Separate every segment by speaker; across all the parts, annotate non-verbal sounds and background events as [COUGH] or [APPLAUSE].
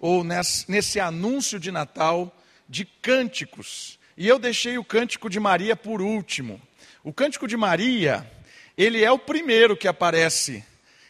Speaker 1: ou nesse, anúncio de Natal, de cânticos. E eu deixei o cântico de Maria por último. O cântico de Maria, ele é o primeiro que aparece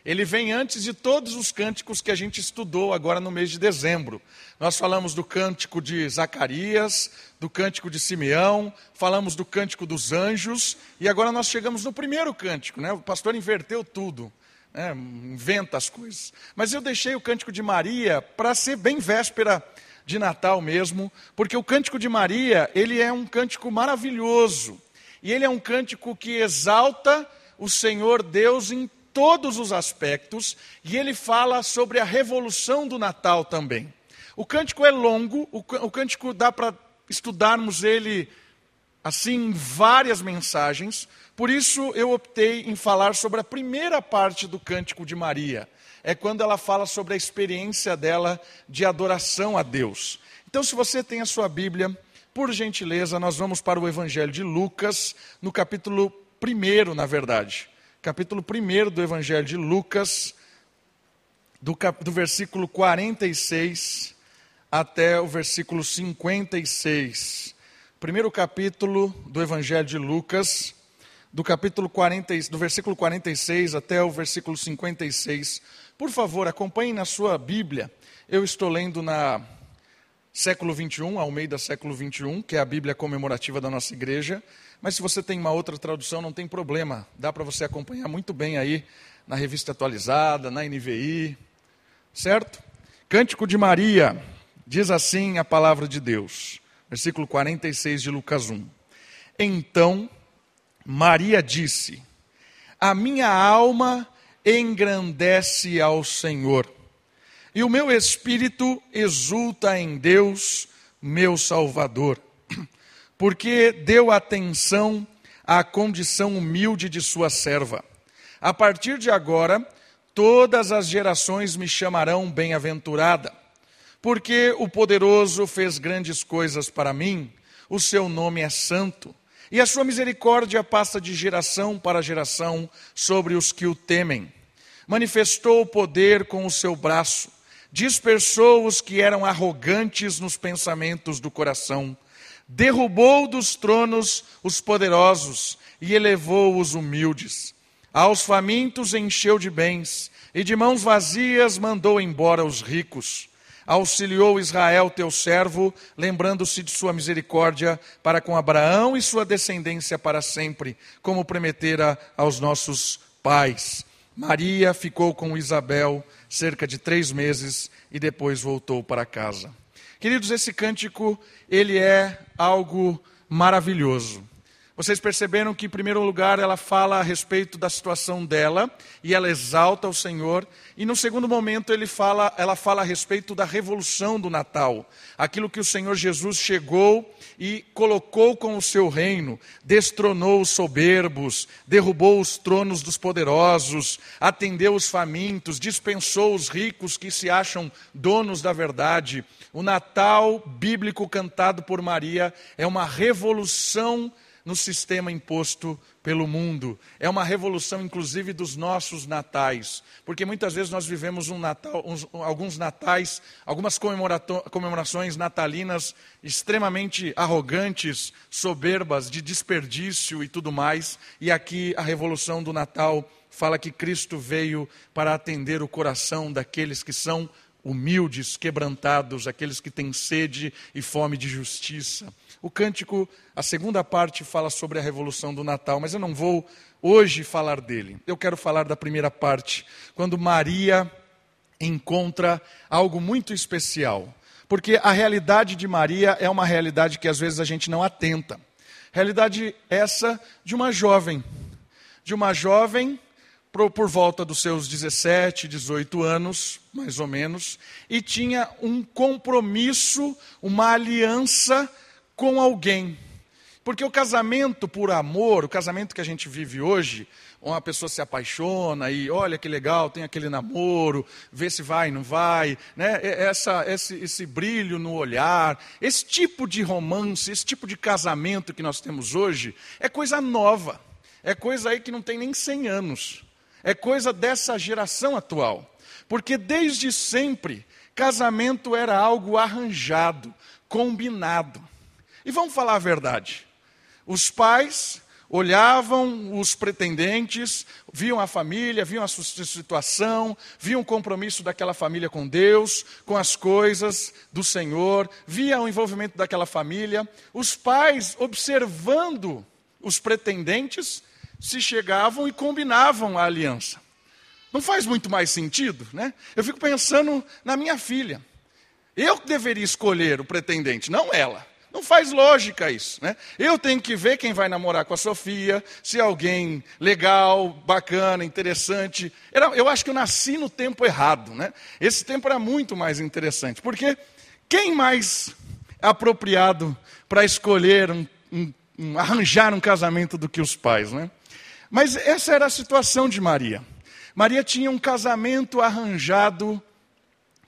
Speaker 1: ele vem antes de todos os cânticos que a gente estudou agora no mês de dezembro. Nós falamos do cântico de Zacarias, do cântico de Simeão, falamos do cântico dos anjos, e agora nós chegamos no primeiro cântico, né? O pastor inverteu tudo, né? inventa as coisas. Mas eu deixei o cântico de Maria para ser bem véspera de Natal mesmo, porque o cântico de Maria, ele é um cântico maravilhoso, e ele é um cântico que exalta o Senhor Deus em todos os aspectos e ele fala sobre a revolução do Natal também. O cântico é longo, o, cântico dá para estudarmos ele assim em várias mensagens, por isso eu optei em falar sobre a primeira parte do cântico de Maria. É quando ela fala sobre a experiência dela de adoração a Deus. Então, se você tem a sua Bíblia, por gentileza, nós vamos para o Evangelho de Lucas, no capítulo 1, na verdade capítulo 1 do Evangelho de Lucas, do, cap, do versículo 46 até o versículo 56. Primeiro capítulo do Evangelho de Lucas, do capítulo 40, do versículo 46 até o versículo 56. Por favor, acompanhe na sua Bíblia. Eu estou lendo na século 21, ao meio da século 21, que é a Bíblia comemorativa da nossa igreja. Mas se você tem uma outra tradução, não tem problema. Dá para você acompanhar muito bem aí na revista atualizada, na NVI. Certo? Cântico de Maria. Diz assim a palavra de Deus. Versículo 46 de Lucas 1. Então Maria disse: A minha alma engrandece ao Senhor, e o meu espírito exulta em Deus, meu Salvador [CLEARS THROAT] porque deu atenção à condição humilde de sua serva. A partir de agora, todas as gerações me chamarão bem-aventurada, porque o poderoso fez grandes coisas para mim, o seu nome é santo, e a sua misericórdia passa de geração para geração sobre os que o temem. Manifestou o poder com o seu braço, dispersou os que eram arrogantes nos pensamentos do coração derrubou dos tronos os poderosos e elevou os humildes. Aos famintos encheu de bens, e de mãos vazias mandou embora os ricos. Auxiliou Israel, teu servo, lembrando-se de sua misericórdia para com Abraão e sua descendência para sempre, como prometera aos nossos pais. Maria ficou com Isabel cerca de três meses e depois voltou para casa. Queridos, esse cântico, ele é algo maravilhoso. Vocês perceberam que, em primeiro lugar, ela fala a respeito da situação dela e ela exalta o Senhor. E no segundo momento, ele fala, ela fala a respeito da revolução do Natal, aquilo que o Senhor Jesus chegou e colocou com o seu reino, destronou os soberbos, derrubou os tronos dos poderosos, atendeu os famintos, dispensou os ricos que se acham donos da verdade. O Natal bíblico cantado por Maria é uma revolução no sistema imposto pelo mundo. É uma revolução, inclusive, dos nossos natais. Porque muitas vezes nós vivemos um Natal, uns, alguns natais, algumas comemorações natalinas extremamente arrogantes, soberbas, de desperdício e tudo mais. E aqui a revolução do Natal fala que Cristo veio para atender o coração daqueles que são humildes, quebrantados, aqueles que têm sede e fome de justiça. O cântico, a segunda parte, fala sobre a revolução do Natal, mas eu não vou hoje falar dele. Eu quero falar da primeira parte, quando Maria encontra algo muito especial. Porque a realidade de Maria é uma realidade que às vezes a gente não atenta. Realidade essa de uma jovem, de uma jovem por, volta dos seus 17, 18 anos, mais ou menos, e tinha um compromisso, uma aliança com alguém. Porque o casamento por amor, o casamento que a gente vive hoje, uma pessoa se apaixona e olha que legal, tem aquele namoro, vê se vai, não vai, né? Essa, esse, esse brilho no olhar, esse tipo de romance, esse tipo de casamento que nós temos hoje, é coisa nova, é coisa aí que não tem nem 100 anos é coisa dessa geração atual. Porque desde sempre Casamento era algo arranjado, combinado. E vamos falar a verdade. Os pais olhavam os pretendentes, viam a família, viam a sua situação, viam o compromisso daquela família com Deus, com as coisas do Senhor, via o envolvimento daquela família. Os pais, observando os pretendentes, se chegavam e combinavam a aliança. Não faz muito mais sentido, né? Eu fico pensando na minha filha. Eu deveria escolher o pretendente, não ela. Não faz lógica isso, né? Eu tenho que ver quem vai namorar com a Sofia, se é alguém legal, bacana, interessante. Era, eu acho que eu nasci no tempo errado, né? Esse tempo era muito mais interessante, porque quem mais apropriado para escolher um, um, um, arranjar um casamento do que os pais, né? Mas essa era a situação de Maria. Maria tinha um casamento arranjado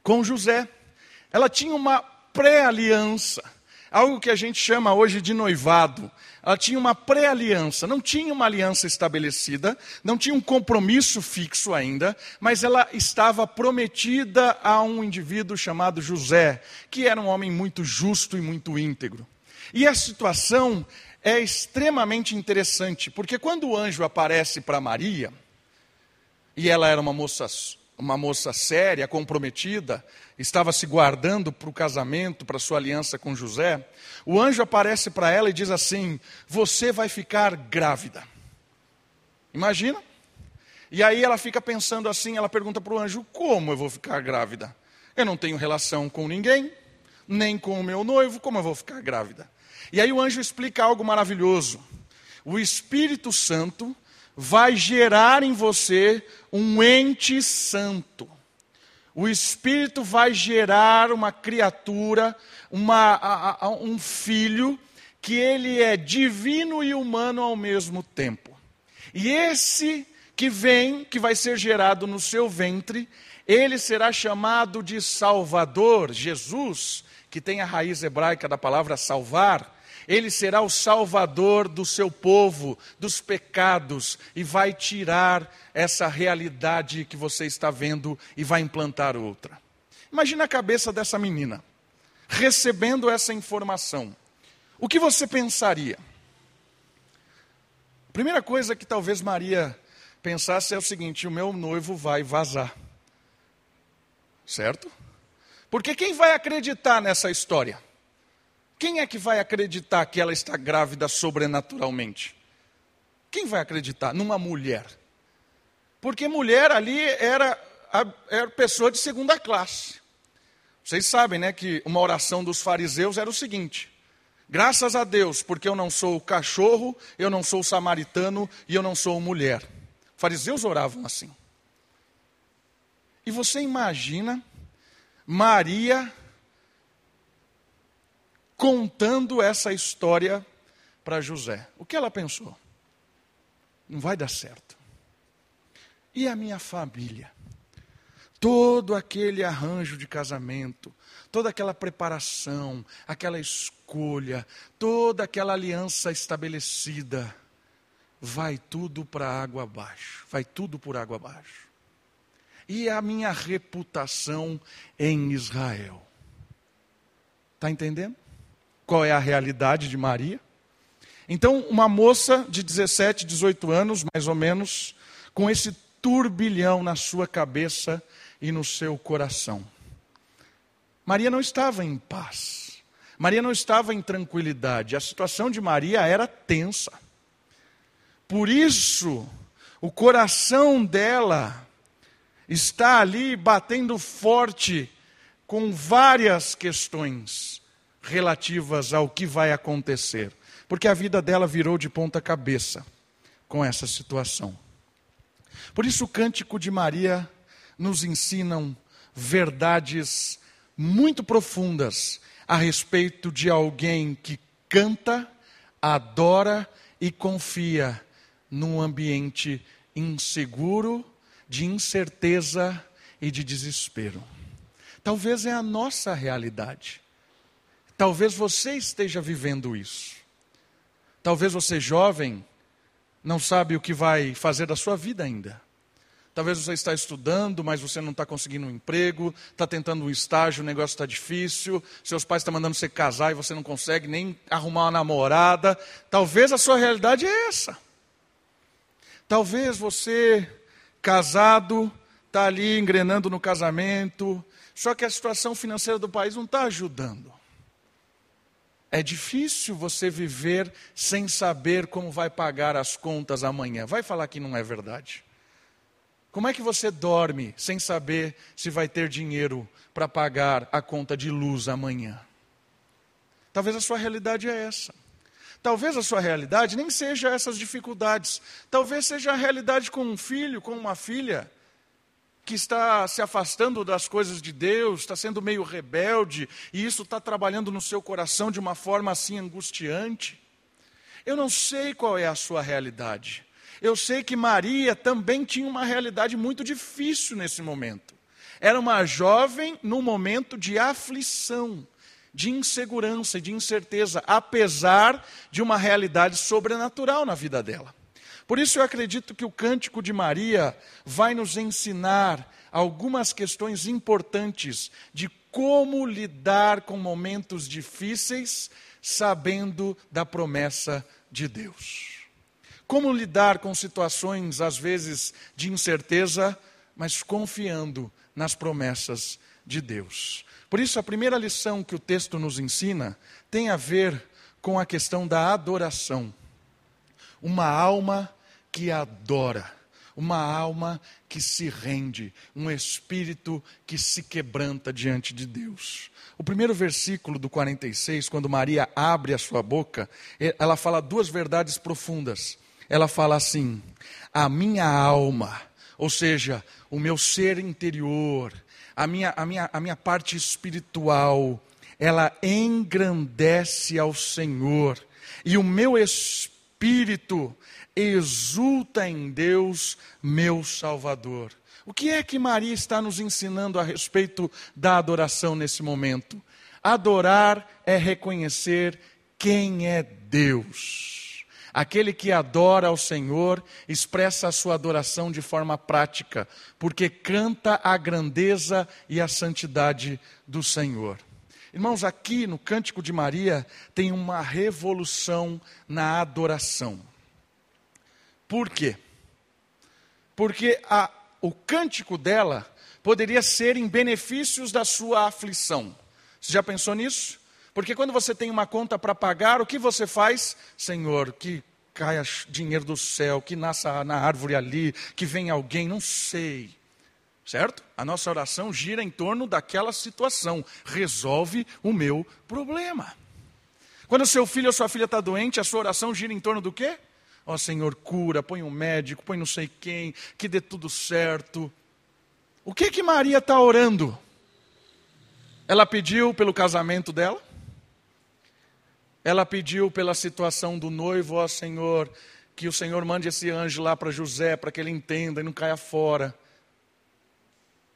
Speaker 1: com José. Ela tinha uma pré-aliança algo que a gente chama hoje de noivado. Ela tinha uma pré-aliança, não tinha uma aliança estabelecida, não tinha um compromisso fixo ainda, mas ela estava prometida a um indivíduo chamado José, que era um homem muito justo e muito íntegro. E a situação é extremamente interessante, porque quando o anjo aparece para Maria, e ela era uma moça uma moça séria, comprometida, estava se guardando para o casamento, para sua aliança com José, o anjo aparece para ela e diz assim: Você vai ficar grávida. Imagina? E aí ela fica pensando assim, ela pergunta para o anjo: Como eu vou ficar grávida? Eu não tenho relação com ninguém, nem com o meu noivo, como eu vou ficar grávida? E aí o anjo explica algo maravilhoso. O Espírito Santo vai gerar em você um ente santo. O Espírito vai gerar uma criatura, uma, a, a, um filho, que ele é divino e humano ao mesmo tempo. E esse que vem, que vai ser gerado no seu ventre, ele será chamado de Salvador, Jesus, que tem a raiz hebraica da palavra salvar, ele será o salvador do seu povo, dos pecados, e vai tirar essa realidade que você está vendo e vai implantar outra. Imagina a cabeça dessa menina, recebendo essa informação. O que você pensaria? A primeira coisa que talvez Maria pensasse é o seguinte: o meu noivo vai vazar. Certo? Porque quem vai acreditar nessa história? Quem é que vai acreditar que ela está grávida sobrenaturalmente? Quem vai acreditar? Numa mulher. Porque mulher ali era, era pessoa de segunda classe. Vocês sabem, né, que uma oração dos fariseus era o seguinte: Graças a Deus, porque eu não sou cachorro, eu não sou samaritano e eu não sou mulher. Fariseus oravam assim. E você imagina Maria contando essa história para José. O que ela pensou? Não vai dar certo. E a minha família? Todo aquele arranjo de casamento, toda aquela preparação, aquela escolha, toda aquela aliança estabelecida, vai tudo para água abaixo, vai tudo por água abaixo. E a minha reputação em Israel. Está entendendo? Qual é a realidade de Maria. Então, uma moça de 17, 18 anos, mais ou menos, com esse turbilhão na sua cabeça e no seu coração. Maria não estava em paz. Maria não estava em tranquilidade. A situação de Maria era tensa. Por isso, o coração dela está ali batendo forte com várias questões relativas ao que vai acontecer, porque a vida dela virou de ponta cabeça com essa situação. Por isso o cântico de Maria nos ensinam verdades muito profundas a respeito de alguém que canta, adora e confia num ambiente inseguro, de incerteza e de desespero. Talvez é a nossa realidade. Talvez você esteja vivendo isso. Talvez você, jovem, não sabe o que vai fazer da sua vida ainda. Talvez você está estudando, mas você não está conseguindo um emprego, está tentando um estágio, o negócio está difícil, seus pais estão mandando você casar e você não consegue nem arrumar uma namorada. Talvez a sua realidade é essa. Talvez você, casado, está ali engrenando no casamento, só que a situação financeira do país não está ajudando. É difícil você viver sem saber como vai pagar as contas amanhã. Vai falar que não é verdade. Como é que você dorme sem saber se vai ter dinheiro para pagar a conta de luz amanhã? Talvez a sua realidade é essa. Talvez a sua realidade nem seja essas dificuldades. Talvez seja a realidade com um filho, com uma filha que está se afastando das coisas de Deus, está sendo meio rebelde, e isso está trabalhando no seu coração de uma forma assim angustiante. Eu não sei qual é a sua realidade. Eu sei que Maria também tinha uma realidade muito difícil nesse momento. Era uma jovem num momento de aflição, de insegurança e de incerteza, apesar de uma realidade sobrenatural na vida dela. Por isso eu acredito que o cântico de Maria vai nos ensinar algumas questões importantes de como lidar com momentos difíceis, sabendo da promessa de Deus. Como lidar com situações, às vezes, de incerteza, mas confiando nas promessas de Deus. Por isso, a primeira lição que o texto nos ensina tem a ver com a questão da adoração. Uma alma que adora, uma alma que se rende, um espírito que se quebranta diante de Deus. O primeiro versículo do 46, quando Maria abre a sua boca, ela fala duas verdades profundas. Ela fala assim: a minha alma, ou seja, o meu ser interior, a minha, a minha, a minha parte espiritual, ela engrandece ao Senhor, e o meu espírito exulta em Deus, meu Salvador. O que é que Maria está nos ensinando a respeito da adoração nesse momento? Adorar é reconhecer quem é Deus. Aquele que adora ao Senhor expressa a sua adoração de forma prática, porque canta a grandeza e a santidade do Senhor. Irmãos, aqui no Cântico de Maria tem uma revolução na adoração. Por quê? Porque a, o cântico dela poderia ser em benefícios da sua aflição. Você já pensou nisso? Porque quando você tem uma conta para pagar, o que você faz? Senhor, que caia dinheiro do céu, que nasça na árvore ali, que venha alguém, não sei. Certo? A nossa oração gira em torno daquela situação. Resolve o meu problema. Quando seu filho ou sua filha está doente, a sua oração gira em torno do quê? Ó oh, Senhor, cura, põe um médico, põe não sei quem, que dê tudo certo. O que que Maria está orando? Ela pediu pelo casamento dela? Ela pediu pela situação do noivo, ó Senhor, que o Senhor mande esse anjo lá para José, para que ele entenda e não caia fora.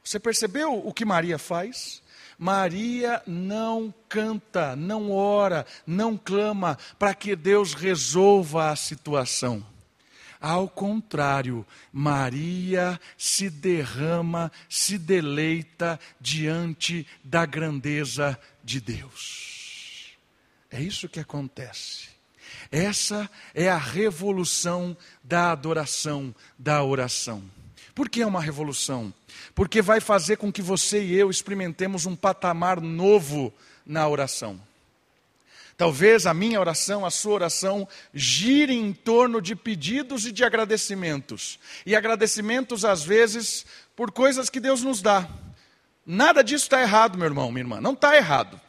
Speaker 1: Você percebeu o que Maria faz? Maria não canta, não ora, não clama para que Deus resolva a situação. Ao contrário, Maria se derrama, se deleita diante da grandeza de Deus. É isso que acontece. Essa é a revolução da adoração, da oração. Por que é uma revolução? Porque vai fazer com que você e eu experimentemos um patamar novo na oração. Talvez a minha oração, a sua oração, gire em torno de pedidos e de agradecimentos. E agradecimentos, às vezes, por coisas que Deus nos dá. Nada disso está errado, meu irmão, minha irmã. Não está errado.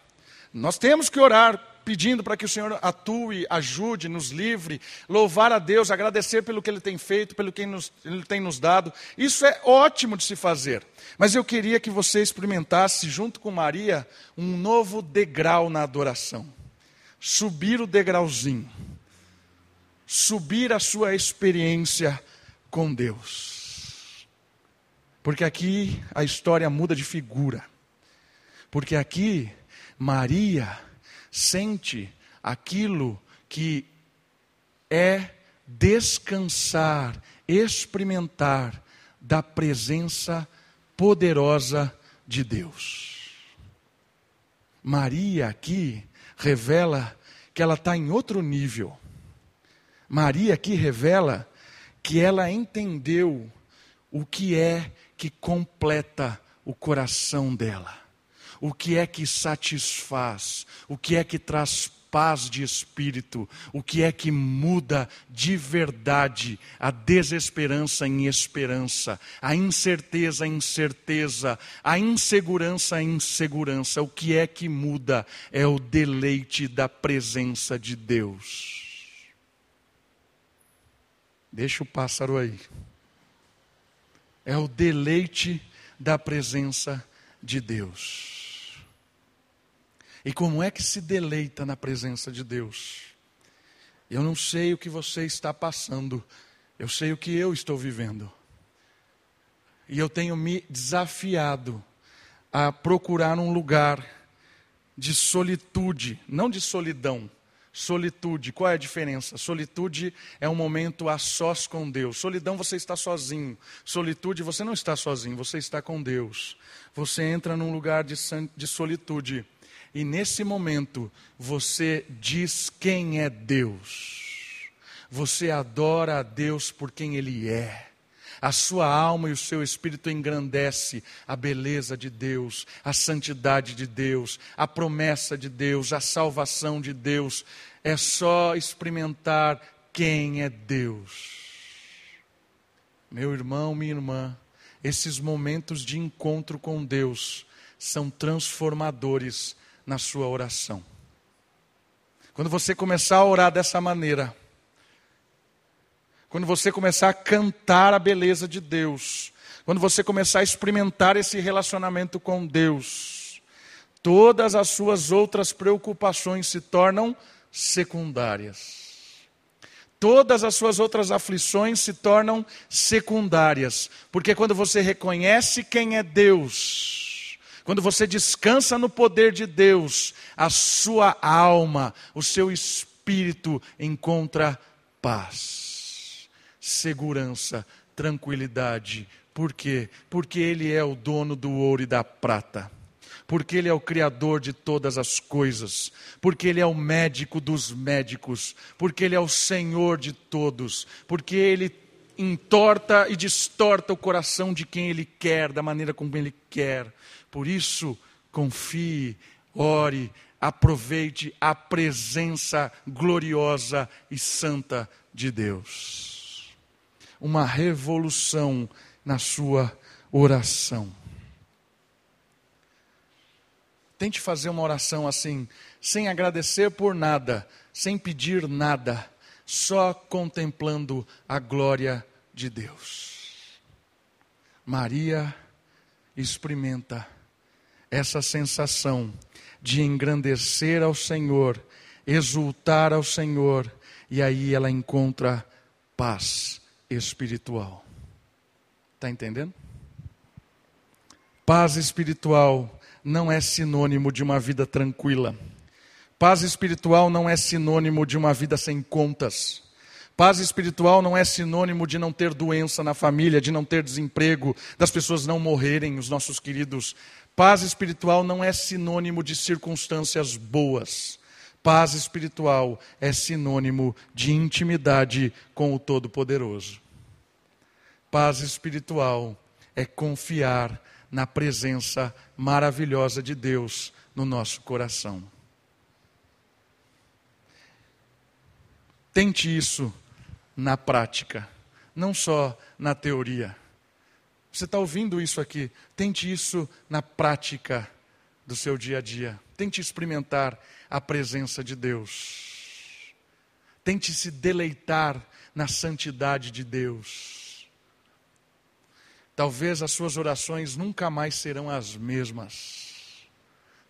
Speaker 1: Nós temos que orar pedindo para que o Senhor atue, ajude, nos livre, louvar a Deus, agradecer pelo que Ele tem feito, pelo que Ele tem nos dado. Isso é ótimo de se fazer. Mas eu queria que você experimentasse, junto com Maria, um novo degrau na adoração. Subir o degrauzinho. Subir a sua experiência com Deus. Porque aqui a história muda de figura. Porque aqui Maria sente aquilo que é descansar, experimentar da presença poderosa de Deus. Maria aqui revela que ela está em outro nível. Maria aqui revela que ela entendeu o que é que completa o coração dela, o que é que satisfaz, o que é que traz paz de espírito, o que é que muda de verdade a desesperança em esperança, a incerteza em certeza, a insegurança em insegurança, o que é que muda é o deleite da presença de Deus. Deixa o pássaro aí. É o deleite da presença de Deus. E como é que se deleita na presença de Deus? Eu não sei o que você está passando, eu sei o que eu estou vivendo. E eu tenho me desafiado a procurar um lugar de solitude, não de solidão. Solitude, qual é a diferença? Solitude é um momento a sós com Deus. Solidão, você está sozinho. Solitude, você não está sozinho, você está com Deus. Você entra num lugar de, de solitude e nesse momento você diz quem é Deus. Você adora a Deus por quem Ele é. A sua alma e o seu espírito engrandece a beleza de Deus, a santidade de Deus, a promessa de Deus, a salvação de Deus. É só experimentar quem é Deus. Meu irmão, minha irmã, esses momentos de encontro com Deus são transformadores na sua oração. Quando você começar a orar dessa maneira, quando você começar a cantar a beleza de Deus, quando você começar a experimentar esse relacionamento com Deus, todas as suas outras preocupações se tornam secundárias. Todas as suas outras aflições se tornam secundárias, porque quando você reconhece quem é Deus, quando você descansa no poder de Deus, a sua alma, o seu espírito encontra paz, segurança, tranquilidade. Por quê? Porque Ele é o dono do ouro e da prata. Porque Ele é o Criador de todas as coisas. Porque Ele é o médico dos médicos. Porque Ele é o Senhor de todos. Porque Ele entorta e distorta o coração de quem Ele quer, da maneira como Ele quer. Por isso, confie, ore, aproveite a presença gloriosa e santa de Deus. Uma revolução na sua oração. Tente fazer uma oração assim, sem agradecer por nada, sem pedir nada, só contemplando a glória de Deus. Maria experimenta essa sensação de engrandecer ao Senhor, exultar ao Senhor, e aí ela encontra paz espiritual. Está entendendo? Paz espiritual não é sinônimo de uma vida tranquila. Paz espiritual não é sinônimo de uma vida sem contas. Paz espiritual não é sinônimo de não ter doença na família, de não ter desemprego, das pessoas não morrerem, os nossos queridos Paz espiritual não é sinônimo de circunstâncias boas. Paz espiritual é sinônimo de intimidade com o Todo-Poderoso. Paz espiritual é confiar na presença maravilhosa de Deus no nosso coração. Tente isso na prática, não só na teoria. Você está ouvindo isso aqui? Tente isso na prática do seu dia a dia. Tente experimentar a presença de Deus. Tente se deleitar na santidade de Deus. Talvez as suas orações nunca mais serão as mesmas.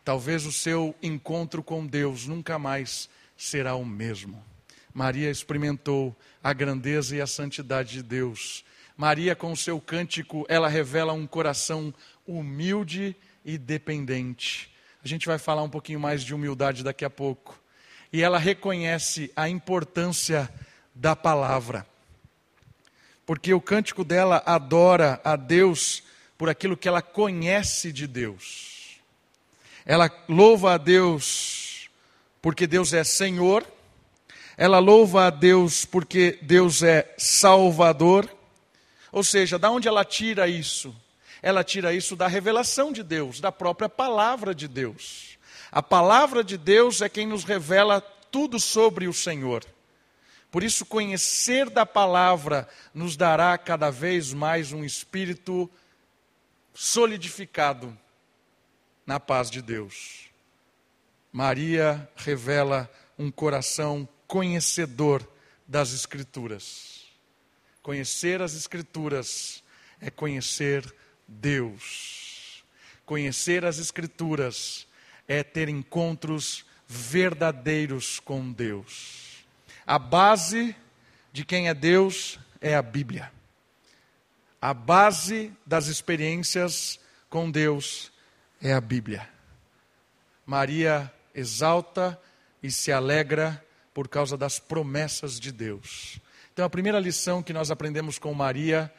Speaker 1: Talvez o seu encontro com Deus nunca mais será o mesmo. Maria experimentou a grandeza e a santidade de Deus Maria, com o seu cântico, ela revela um coração humilde e dependente. A gente vai falar um pouquinho mais de humildade daqui a pouco. E ela reconhece a importância da palavra. porque o cântico dela adora a Deus por aquilo que ela conhece de Deus. Ela louva a Deus porque Deus é Senhor, ela louva a Deus porque Deus é Salvador. Ou seja, da onde ela tira isso? Ela tira isso da revelação de Deus, da própria palavra de Deus. A palavra de Deus é quem nos revela tudo sobre o Senhor. Por isso, conhecer da palavra nos dará cada vez mais um espírito solidificado na paz de Deus. Maria revela um coração conhecedor das Escrituras. Conhecer as Escrituras é conhecer Deus. Conhecer as Escrituras é ter encontros verdadeiros com Deus. A base de quem é Deus é a Bíblia. A base das experiências com Deus é a Bíblia. Maria exalta e se alegra por causa das promessas de Deus. Então, a primeira lição que nós aprendemos com Maria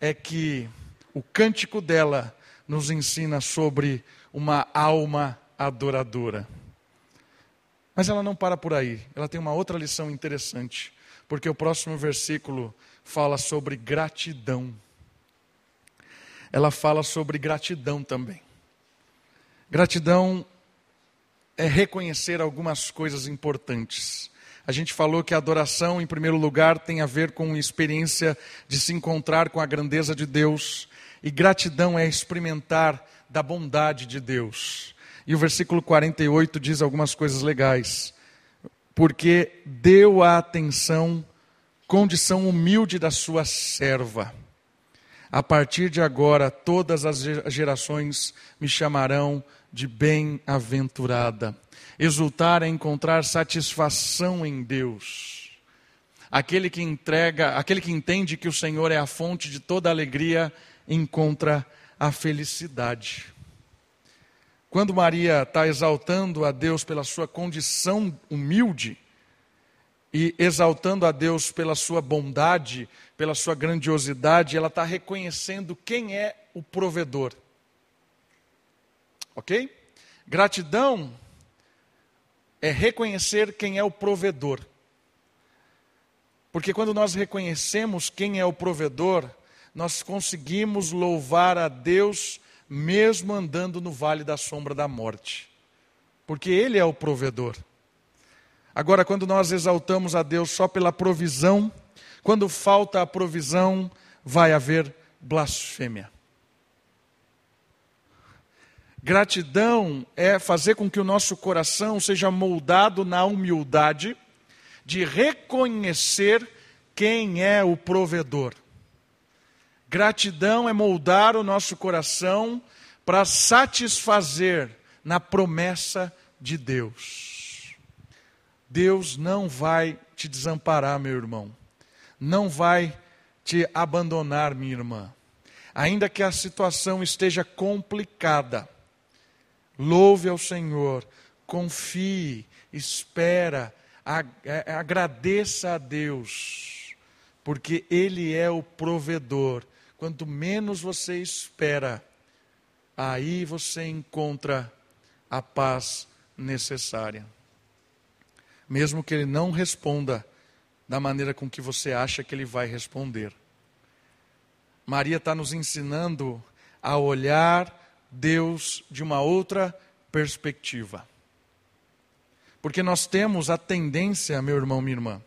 Speaker 1: é que o cântico dela nos ensina sobre uma alma adoradora. Mas ela não para por aí, ela tem uma outra lição interessante, porque o próximo versículo fala sobre gratidão. Ela fala sobre gratidão também. Gratidão é reconhecer algumas coisas importantes. A gente falou que a adoração, em primeiro lugar, tem a ver com experiência de se encontrar com a grandeza de Deus, e gratidão é experimentar da bondade de Deus. E o versículo 48 diz algumas coisas legais. Porque deu a atenção, condição humilde da sua serva. A partir de agora, todas as gerações me chamarão de bem-aventurada. Exultar é encontrar satisfação em Deus. Aquele que entrega, aquele que entende que o Senhor é a fonte de toda alegria, encontra a felicidade. Quando Maria está exaltando a Deus pela sua condição humilde e exaltando a Deus pela sua bondade, pela sua grandiosidade, ela está reconhecendo quem é o provedor. Ok? Gratidão é reconhecer quem é o provedor. Porque quando nós reconhecemos quem é o provedor, nós conseguimos louvar a Deus mesmo andando no vale da sombra da morte, porque Ele é o provedor. Agora, quando nós exaltamos a Deus só pela provisão, quando falta a provisão, vai haver blasfêmia. Gratidão é fazer com que o nosso coração seja moldado na humildade de reconhecer quem é o provedor. Gratidão é moldar o nosso coração para satisfazer na promessa de Deus. Deus não vai te desamparar, meu irmão. Não vai te abandonar, minha irmã. Ainda que a situação esteja complicada, louve ao Senhor, confie, espera, agradeça a Deus, porque Ele é o provedor Quanto menos você espera, aí você encontra a paz necessária. Mesmo que ele não responda da maneira com que você acha que ele vai responder. Maria está nos ensinando a olhar Deus de uma outra perspectiva. Porque nós temos a tendência, meu irmão, minha irmã,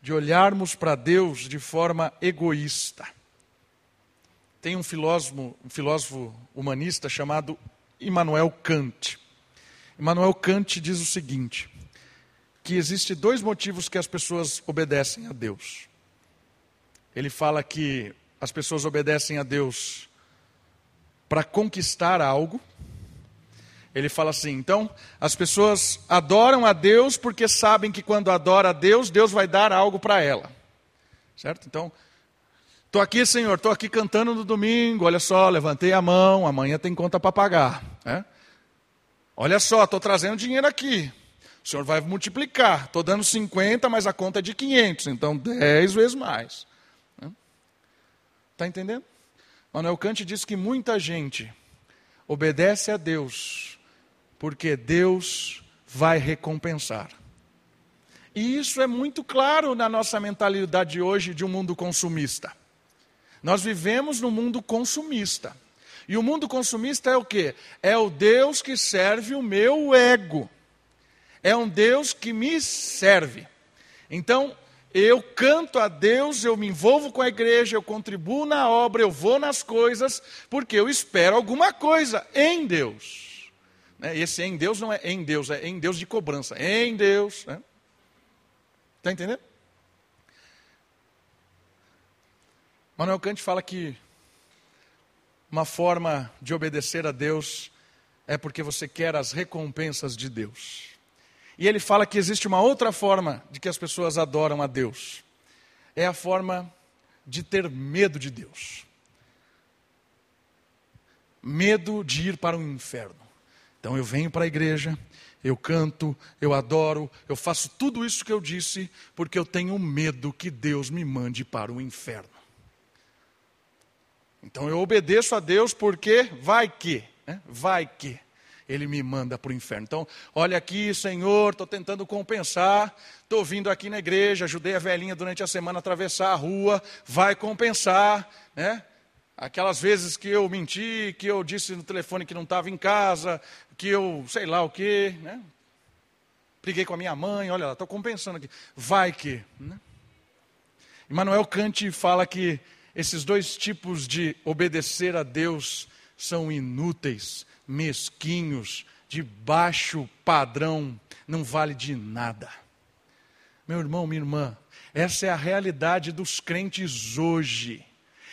Speaker 1: de olharmos para Deus de forma egoísta. Tem um filósofo, um filósofo humanista chamado Immanuel Kant. Immanuel Kant diz o seguinte: que existe dois motivos que as pessoas obedecem a Deus. Ele fala que as pessoas obedecem a Deus para conquistar algo. Ele fala assim: então, as pessoas adoram a Deus porque sabem que quando adora a Deus, Deus vai dar algo para ela. Certo? Então, Estou aqui, Senhor, estou aqui cantando no domingo. Olha só, levantei a mão, amanhã tem conta para pagar. Né? Olha só, estou trazendo dinheiro aqui. O Senhor vai multiplicar. Estou dando 50, mas a conta é de 500, então 10 vezes mais. Está entendendo? Manuel Kant diz que muita gente obedece a Deus porque Deus vai recompensar. E isso é muito claro na nossa mentalidade hoje de um mundo consumista. Nós vivemos num mundo consumista. E o mundo consumista é o quê? É o Deus que serve o meu ego. É um Deus que me serve. Então, eu canto a Deus, eu me envolvo com a igreja, eu contribuo na obra, eu vou nas coisas, porque eu espero alguma coisa em Deus. Né? Esse em Deus não é em Deus, é em Deus de cobrança. Em Deus. Está né? entendendo? Manuel Kant fala que uma forma de obedecer a Deus é porque você quer as recompensas de Deus. E ele fala que existe uma outra forma de que as pessoas adoram a Deus. É a forma de ter medo de Deus. Medo de ir para o inferno. Então eu venho para a igreja, eu canto, eu adoro, eu faço tudo isso que eu disse, porque eu tenho medo que Deus me mande para o inferno. Então eu obedeço a Deus porque vai que, né? vai que ele me manda para o inferno. Então, olha aqui, Senhor, estou tentando compensar, estou vindo aqui na igreja, ajudei a velhinha durante a semana a atravessar a rua, vai compensar, né? Aquelas vezes que eu menti, que eu disse no telefone que não estava em casa, que eu sei lá o quê, né? Briguei com a minha mãe, olha lá, estou compensando aqui. Vai que. Né? Kant fala que esses dois tipos de obedecer a Deus são inúteis, mesquinhos, de baixo padrão, não vale de nada. Meu irmão, minha irmã, essa é a realidade dos crentes hoje.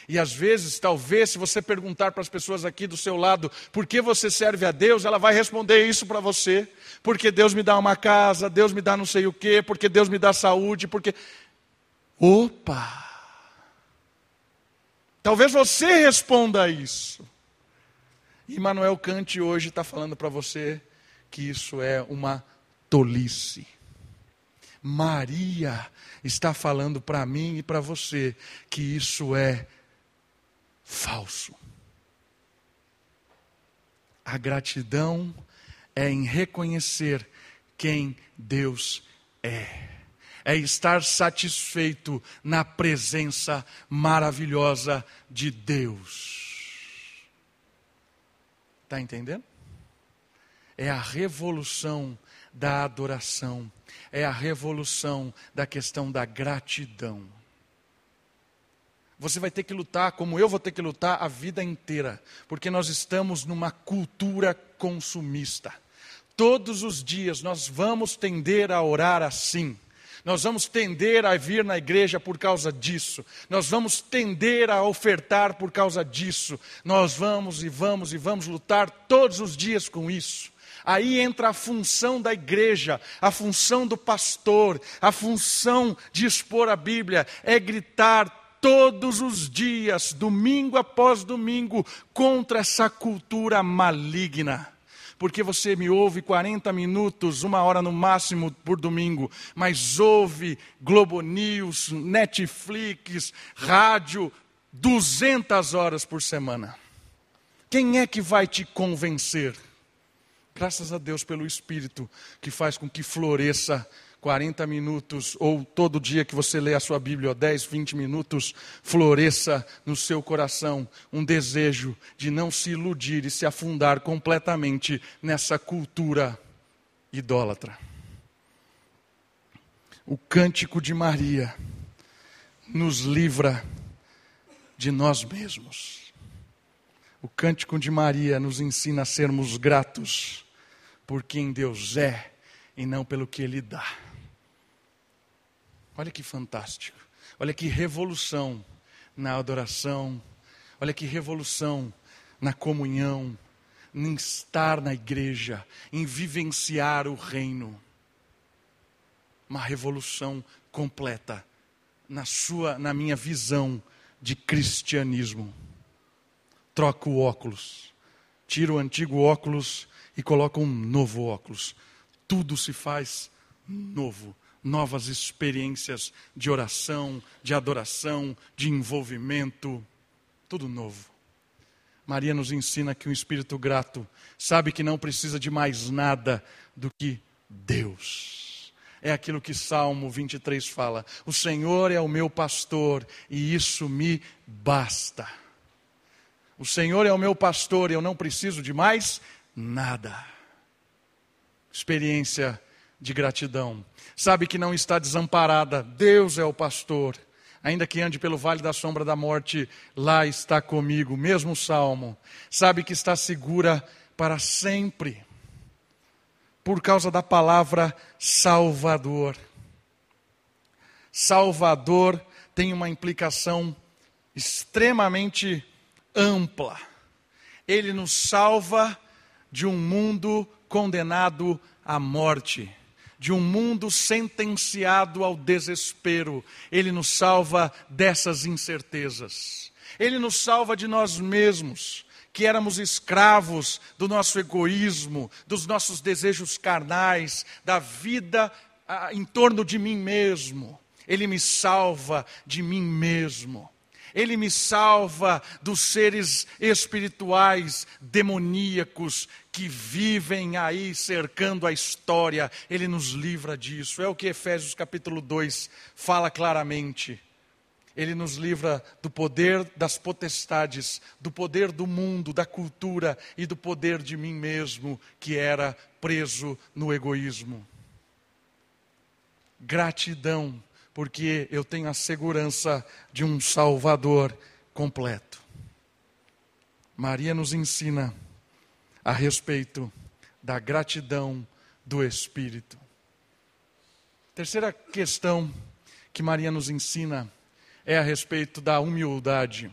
Speaker 1: E às vezes, talvez, se você perguntar para as pessoas aqui do seu lado por que você serve a Deus, ela vai responder isso para você. Porque Deus me dá uma casa, Deus me dá não sei o quê, porque Deus me dá saúde, porque. Opa! Talvez você responda isso. E Manuel Kant hoje está falando para você que isso é uma tolice. Maria está falando para mim e para você que isso é falso. A gratidão é em reconhecer quem Deus é é estar satisfeito na presença maravilhosa de Deus. Está entendendo? É a revolução da adoração, é a revolução da questão da gratidão. Você vai ter que lutar, como eu vou ter que lutar a vida inteira, porque nós estamos numa cultura consumista. Todos os dias nós vamos tender a orar assim. Nós vamos tender a vir na igreja por causa disso. Nós vamos tender a ofertar por causa disso. Nós vamos e vamos e vamos lutar todos os dias com isso. Aí entra a função da igreja, a função do pastor, a função de expor a Bíblia, é gritar todos os dias, domingo após domingo, contra essa cultura maligna porque você me ouve 40 minutos, uma hora no máximo por domingo, mas ouve Globo News, Netflix, rádio, 200 horas por semana. Quem é que vai te convencer? Graças a Deus pelo Espírito que faz com que floresça 40 minutos, ou todo dia que você lê a sua Bíblia, 10, 20 minutos, floresça no seu coração um desejo de não se iludir e se afundar completamente nessa cultura idólatra. O cântico de Maria nos livra de nós mesmos. O cântico de Maria nos ensina a sermos gratos por quem Deus é e não pelo que Ele dá. Olha que fantástico. Olha que revolução na adoração. Olha que revolução na comunhão, em estar na igreja, em vivenciar o reino. Uma revolução completa na sua, na minha visão de cristianismo. Troca o óculos, tira o antigo óculos e coloca um novo óculos. Tudo se faz novo novas experiências de oração, de adoração, de envolvimento. tudo novo. Maria nos ensina que um espírito grato sabe que não precisa de mais nada do que Deus. É aquilo que Salmo 23 fala: O Senhor é o meu pastor e isso me basta. O Senhor é o meu pastor e eu não preciso de mais nada. Experiência de gratidão. Sabe que não está desamparada, Deus é o pastor. Ainda que ande pelo vale da sombra da morte, lá está comigo, mesmo salmo. Sabe que está segura para sempre, por causa da palavra Salvador. Salvador tem uma implicação extremamente ampla. Ele nos salva de um mundo condenado à morte, de um mundo sentenciado ao desespero. Ele nos salva dessas incertezas. Ele nos salva de nós mesmos, que éramos escravos do nosso egoísmo, dos nossos desejos carnais, da vida ah, em torno de mim mesmo. Ele me salva de mim mesmo. Ele me salva dos seres espirituais demoníacos que vivem aí cercando a história. Ele nos livra disso. É o que Efésios capítulo 2 fala claramente. Ele nos livra do poder das potestades, do poder do mundo, da cultura e do poder de mim mesmo, que era preso no egoísmo. Gratidão porque eu tenho a segurança de um Salvador completo. Maria nos ensina a respeito da gratidão do Espírito. Terceira questão que Maria nos ensina é a respeito da humildade.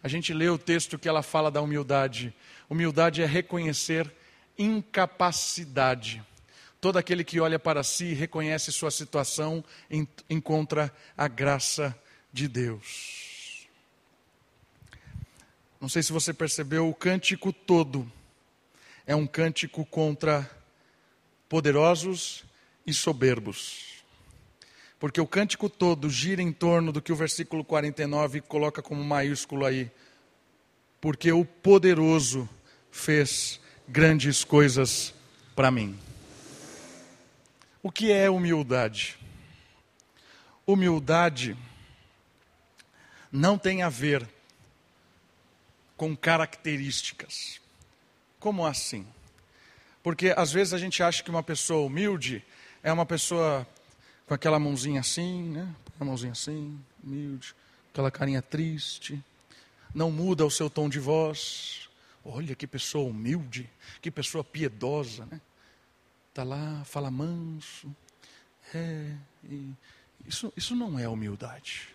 Speaker 1: A gente lê o texto que ela fala da humildade. Humildade é reconhecer incapacidade. Todo aquele que olha para si e reconhece sua situação encontra a graça de Deus. Não sei se você percebeu, o cântico todo é um cântico contra poderosos e soberbos. Porque o cântico todo gira em torno do que o versículo 49 coloca como maiúsculo aí. Porque o poderoso fez grandes coisas para mim. O que é humildade? Humildade não tem a ver com características. Como assim? Porque às vezes a gente acha que uma pessoa humilde é uma pessoa com aquela mãozinha assim, né? A mãozinha assim, humilde, aquela carinha triste, não muda o seu tom de voz. Olha que pessoa humilde, que pessoa piedosa, né? Está lá, fala manso. É, isso, isso não é humildade.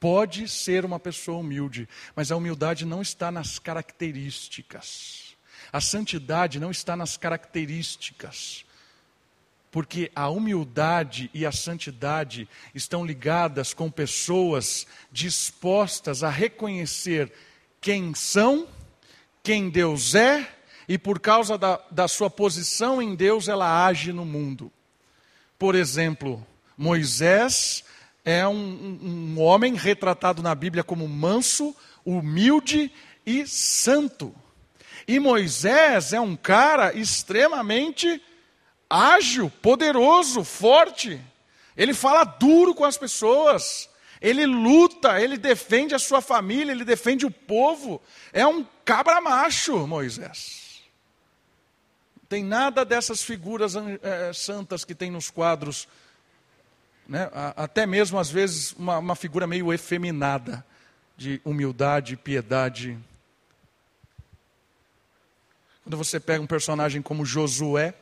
Speaker 1: Pode ser uma pessoa humilde, mas a humildade não está nas características. A santidade não está nas características. Porque a humildade e a santidade estão ligadas com pessoas dispostas a reconhecer quem são, quem Deus é e por causa da, da sua posição em Deus, ela age no mundo. Por exemplo, Moisés é um, um, um homem retratado na Bíblia como manso, humilde e santo. E Moisés é um cara extremamente ágil, poderoso, forte. Ele fala duro com as pessoas. Ele luta, ele defende a sua família, ele defende o povo. É um cabra macho, Moisés tem nada dessas figuras é, santas que tem nos quadros, né? até mesmo às vezes uma, uma figura meio efeminada de humildade, piedade. Quando você pega um personagem como Josué,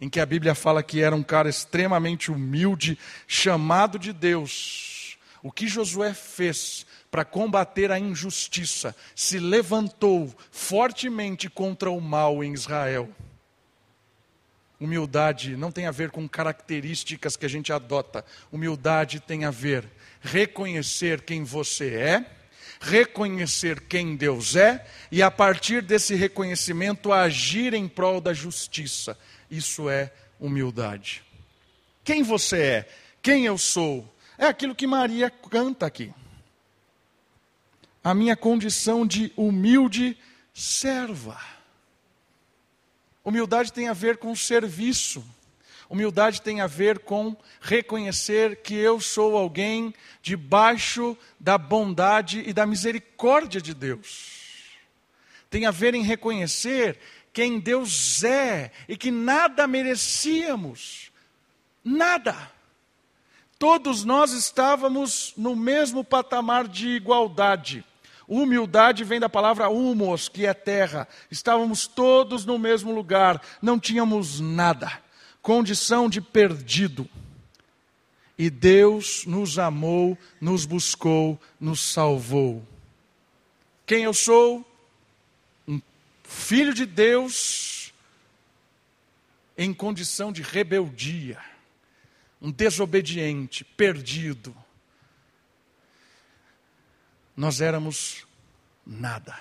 Speaker 1: em que a Bíblia fala que era um cara extremamente humilde, chamado de Deus. O que Josué fez para combater a injustiça, se levantou fortemente contra o mal em Israel. Humildade não tem a ver com características que a gente adota. Humildade tem a ver reconhecer quem você é, reconhecer quem Deus é e a partir desse reconhecimento agir em prol da justiça. Isso é humildade. Quem você é? Quem eu sou? É aquilo que Maria canta aqui. A minha condição de humilde serva. Humildade tem a ver com serviço. Humildade tem a ver com reconhecer que eu sou alguém debaixo da bondade e da misericórdia de Deus. Tem a ver em reconhecer quem Deus é e que nada merecíamos. Nada. Todos nós estávamos no mesmo patamar de igualdade. Humildade vem da palavra humos, que é terra. Estávamos todos no mesmo lugar, não tínhamos nada. Condição de perdido. E Deus nos amou, nos buscou, nos salvou. Quem eu sou? Um filho de Deus em condição de rebeldia. Um desobediente, perdido nós éramos nada.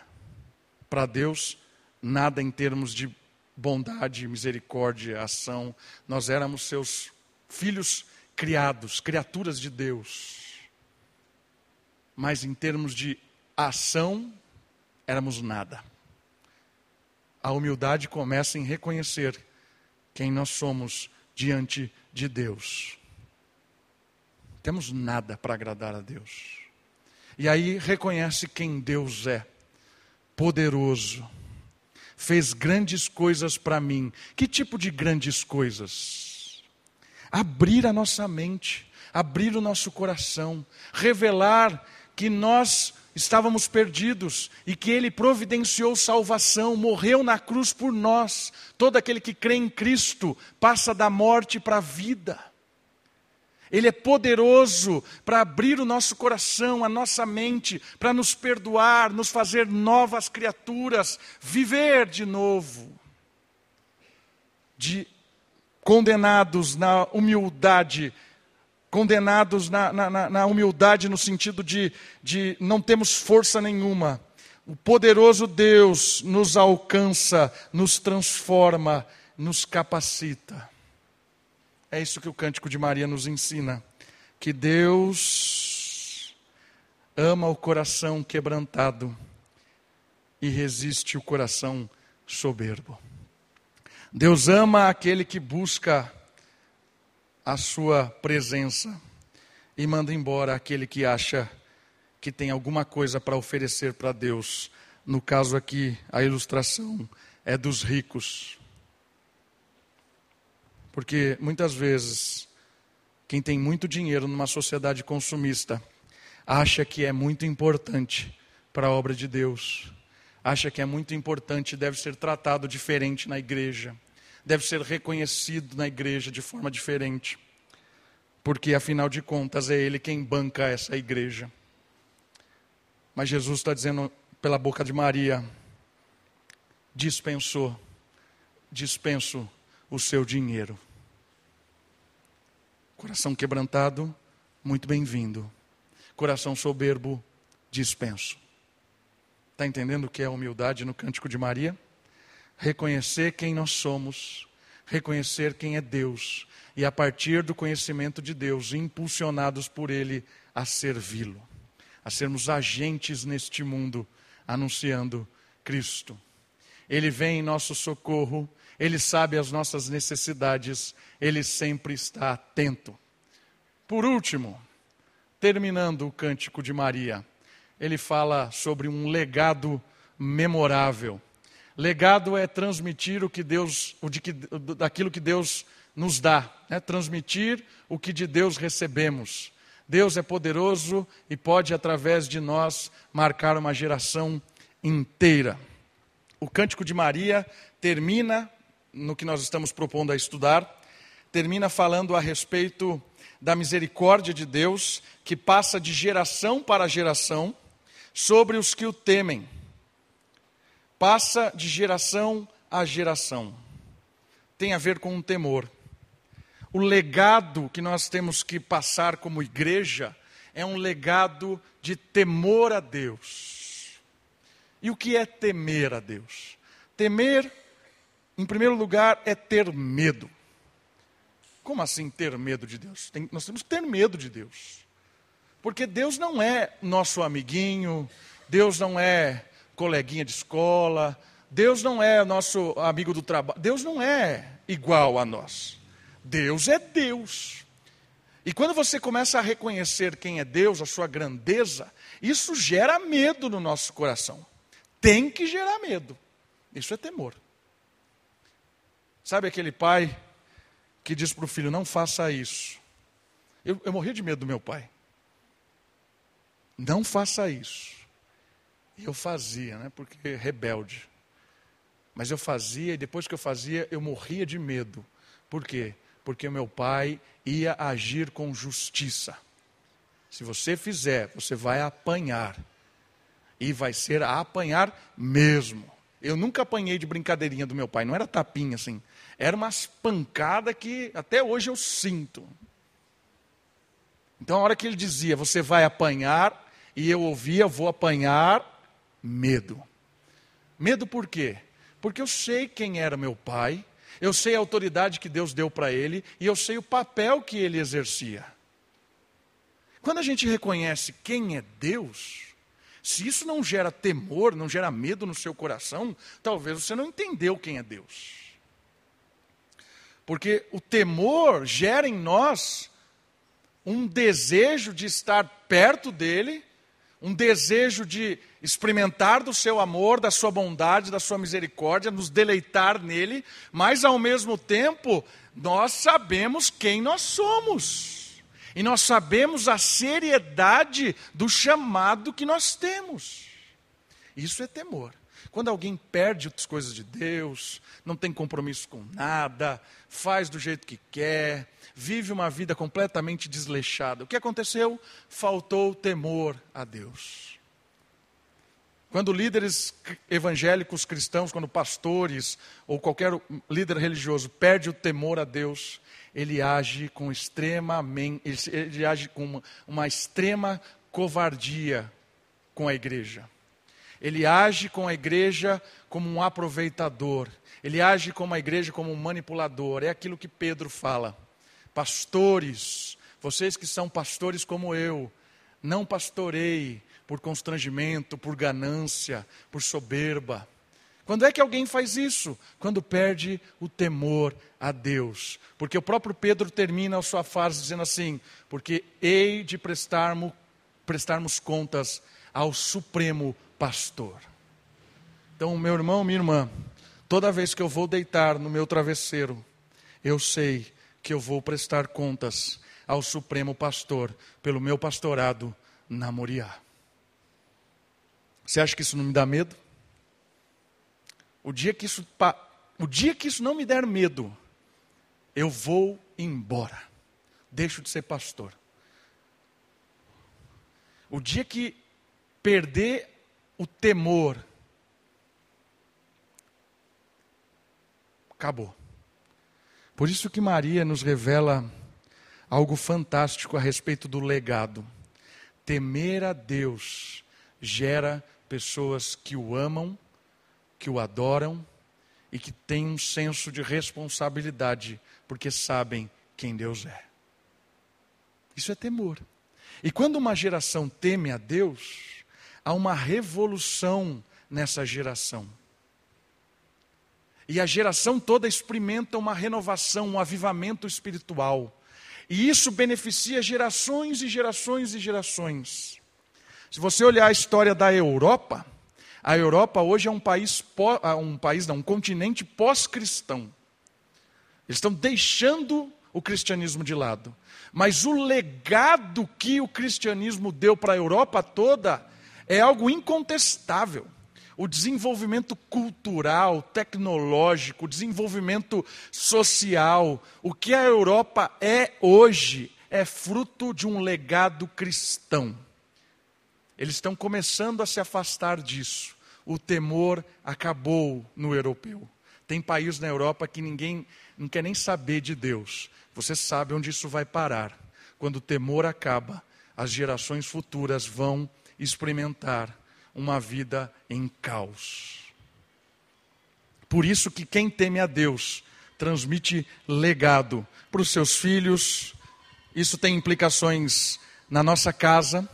Speaker 1: Para Deus, nada em termos de bondade, misericórdia, ação. Nós éramos seus filhos criados, criaturas de Deus. Mas em termos de ação, éramos nada. A humildade começa em reconhecer quem nós somos diante de Deus. Temos nada para agradar a Deus. E aí reconhece quem Deus é. Poderoso. Fez grandes coisas para mim. Que tipo de grandes coisas? Abrir a nossa mente, abrir o nosso coração, revelar que nós estávamos perdidos e que Ele providenciou salvação, morreu na cruz por nós. Todo aquele que crê em Cristo passa da morte para a vida. Ele é poderoso para abrir o nosso coração, a nossa mente, para nos perdoar, nos fazer novas criaturas, viver de novo. De condenados na humildade, condenados na, na, na humildade no sentido de, de não temos força nenhuma. O poderoso Deus nos alcança, nos transforma, nos capacita. É isso que o cântico de Maria nos ensina: que Deus ama o coração quebrantado e resiste o coração soberbo. Deus ama aquele que busca a sua presença e manda embora aquele que acha que tem alguma coisa para oferecer para Deus. No caso aqui, a ilustração é dos ricos. Porque muitas vezes, quem tem muito dinheiro numa sociedade consumista acha que é muito importante para a obra de Deus, acha que é muito importante, deve ser tratado diferente na igreja, deve ser reconhecido na igreja de forma diferente, porque afinal de contas é Ele quem banca essa igreja. Mas Jesus está dizendo pela boca de Maria: dispensou, dispenso o seu dinheiro. Coração quebrantado, muito bem-vindo. Coração soberbo, dispenso. Está entendendo o que é humildade no Cântico de Maria? Reconhecer quem nós somos, reconhecer quem é Deus, e a partir do conhecimento de Deus, impulsionados por Ele a servi-lo, a sermos agentes neste mundo, anunciando Cristo. Ele vem em nosso socorro, ele sabe as nossas necessidades, ele sempre está atento. Por último, terminando o cântico de Maria, ele fala sobre um legado memorável. Legado é transmitir o que Deus, o de que, daquilo que Deus nos dá, né? transmitir o que de Deus recebemos. Deus é poderoso e pode, através de nós, marcar uma geração inteira. O cântico de Maria termina no que nós estamos propondo a estudar, termina falando a respeito da misericórdia de Deus, que passa de geração para geração sobre os que o temem. Passa de geração a geração. Tem a ver com um temor. O legado que nós temos que passar como igreja é um legado de temor a Deus. E o que é temer a Deus? Temer em primeiro lugar, é ter medo. Como assim ter medo de Deus? Tem, nós temos que ter medo de Deus. Porque Deus não é nosso amiguinho, Deus não é coleguinha de escola, Deus não é nosso amigo do trabalho, Deus não é igual a nós. Deus é Deus. E quando você começa a reconhecer quem é Deus, a sua grandeza, isso gera medo no nosso coração. Tem que gerar medo. Isso é temor. Sabe aquele pai que diz para o filho: não faça isso. Eu, eu morri de medo do meu pai. Não faça isso. E eu fazia, né? Porque rebelde. Mas eu fazia e depois que eu fazia, eu morria de medo. Por quê? Porque meu pai ia agir com justiça. Se você fizer, você vai apanhar. E vai ser a apanhar mesmo. Eu nunca apanhei de brincadeirinha do meu pai, não era tapinha assim. Era umas pancadas que até hoje eu sinto. Então, a hora que ele dizia, você vai apanhar, e eu ouvia, vou apanhar, medo. Medo por quê? Porque eu sei quem era meu pai, eu sei a autoridade que Deus deu para ele, e eu sei o papel que ele exercia. Quando a gente reconhece quem é Deus, se isso não gera temor, não gera medo no seu coração, talvez você não entendeu quem é Deus. Porque o temor gera em nós um desejo de estar perto dele, um desejo de experimentar do seu amor, da sua bondade, da sua misericórdia, nos deleitar nele, mas ao mesmo tempo nós sabemos quem nós somos. E nós sabemos a seriedade do chamado que nós temos. Isso é temor. Quando alguém perde as coisas de Deus, não tem compromisso com nada, faz do jeito que quer, vive uma vida completamente desleixada. O que aconteceu? Faltou temor a Deus. Quando líderes evangélicos cristãos, quando pastores ou qualquer líder religioso perde o temor a Deus, ele age com extremamente, ele age com uma, uma extrema covardia com a igreja. Ele age com a igreja como um aproveitador. Ele age com a igreja como um manipulador. É aquilo que Pedro fala. Pastores, vocês que são pastores como eu, não pastorei por constrangimento, por ganância, por soberba. Quando é que alguém faz isso? Quando perde o temor a Deus. Porque o próprio Pedro termina a sua frase dizendo assim: Porque hei de prestarmos, prestarmos contas ao Supremo pastor. Então, meu irmão, minha irmã, toda vez que eu vou deitar no meu travesseiro, eu sei que eu vou prestar contas ao Supremo Pastor pelo meu pastorado na Moriá. Você acha que isso não me dá medo? O dia que isso, o dia que isso não me der medo, eu vou embora. Deixo de ser pastor. O dia que perder o temor. Acabou. Por isso que Maria nos revela algo fantástico a respeito do legado. Temer a Deus gera pessoas que o amam, que o adoram e que têm um senso de responsabilidade, porque sabem quem Deus é. Isso é temor. E quando uma geração teme a Deus, há uma revolução nessa geração. E a geração toda experimenta uma renovação, um avivamento espiritual. E isso beneficia gerações e gerações e gerações. Se você olhar a história da Europa, a Europa hoje é um país, ah, um país não, um continente pós-cristão. Eles estão deixando o cristianismo de lado. Mas o legado que o cristianismo deu para a Europa toda é algo incontestável. O desenvolvimento cultural, tecnológico, o desenvolvimento social, o que a Europa é hoje, é fruto de um legado cristão. Eles estão começando a se afastar disso. O temor acabou no europeu. Tem país na Europa que ninguém não quer nem saber de Deus. Você sabe onde isso vai parar. Quando o temor acaba, as gerações futuras vão experimentar uma vida em caos. Por isso que quem teme a Deus transmite legado para os seus filhos. Isso tem implicações na nossa casa.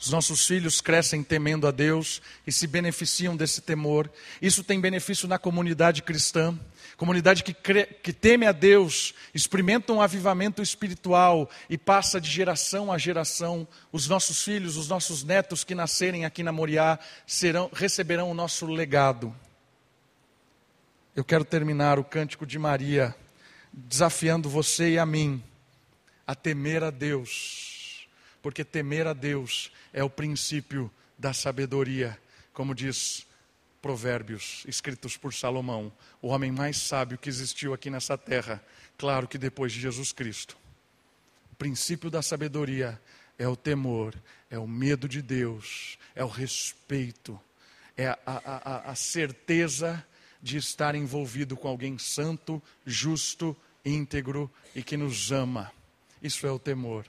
Speaker 1: Os nossos filhos crescem temendo a Deus e se beneficiam desse temor. Isso tem benefício na comunidade cristã. Comunidade que, crê, que teme a Deus, experimenta um avivamento espiritual e passa de geração a geração. Os nossos filhos, os nossos netos que nascerem aqui na Moriá serão, receberão o nosso legado. Eu quero terminar o cântico de Maria desafiando você e a mim a temer a Deus, porque temer a Deus é o princípio da sabedoria, como diz Provérbios, escritos por Salomão, o homem mais sábio que existiu aqui nessa terra, claro que depois de Jesus Cristo. O princípio da sabedoria é o temor, é o medo de Deus, é o respeito, é a, a, a, certeza de estar envolvido com alguém santo, justo, íntegro e que nos ama. Isso é o temor.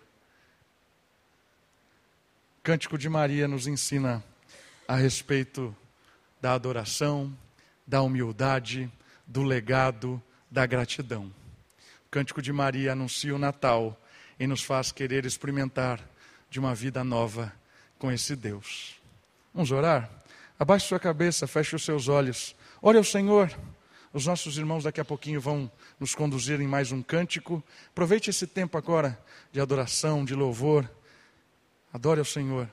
Speaker 1: Cântico de Maria nos ensina a respeito da adoração, da humildade, do legado, da gratidão. O Cântico de Maria anuncia o Natal e nos faz querer experimentar de uma vida nova com esse Deus. Vamos orar? Abaixe sua cabeça, feche os seus olhos. Ore ao Senhor. Os nossos irmãos daqui a pouquinho vão nos conduzir em mais um cântico. Aproveite esse tempo agora de adoração, de louvor. Adore ao Senhor.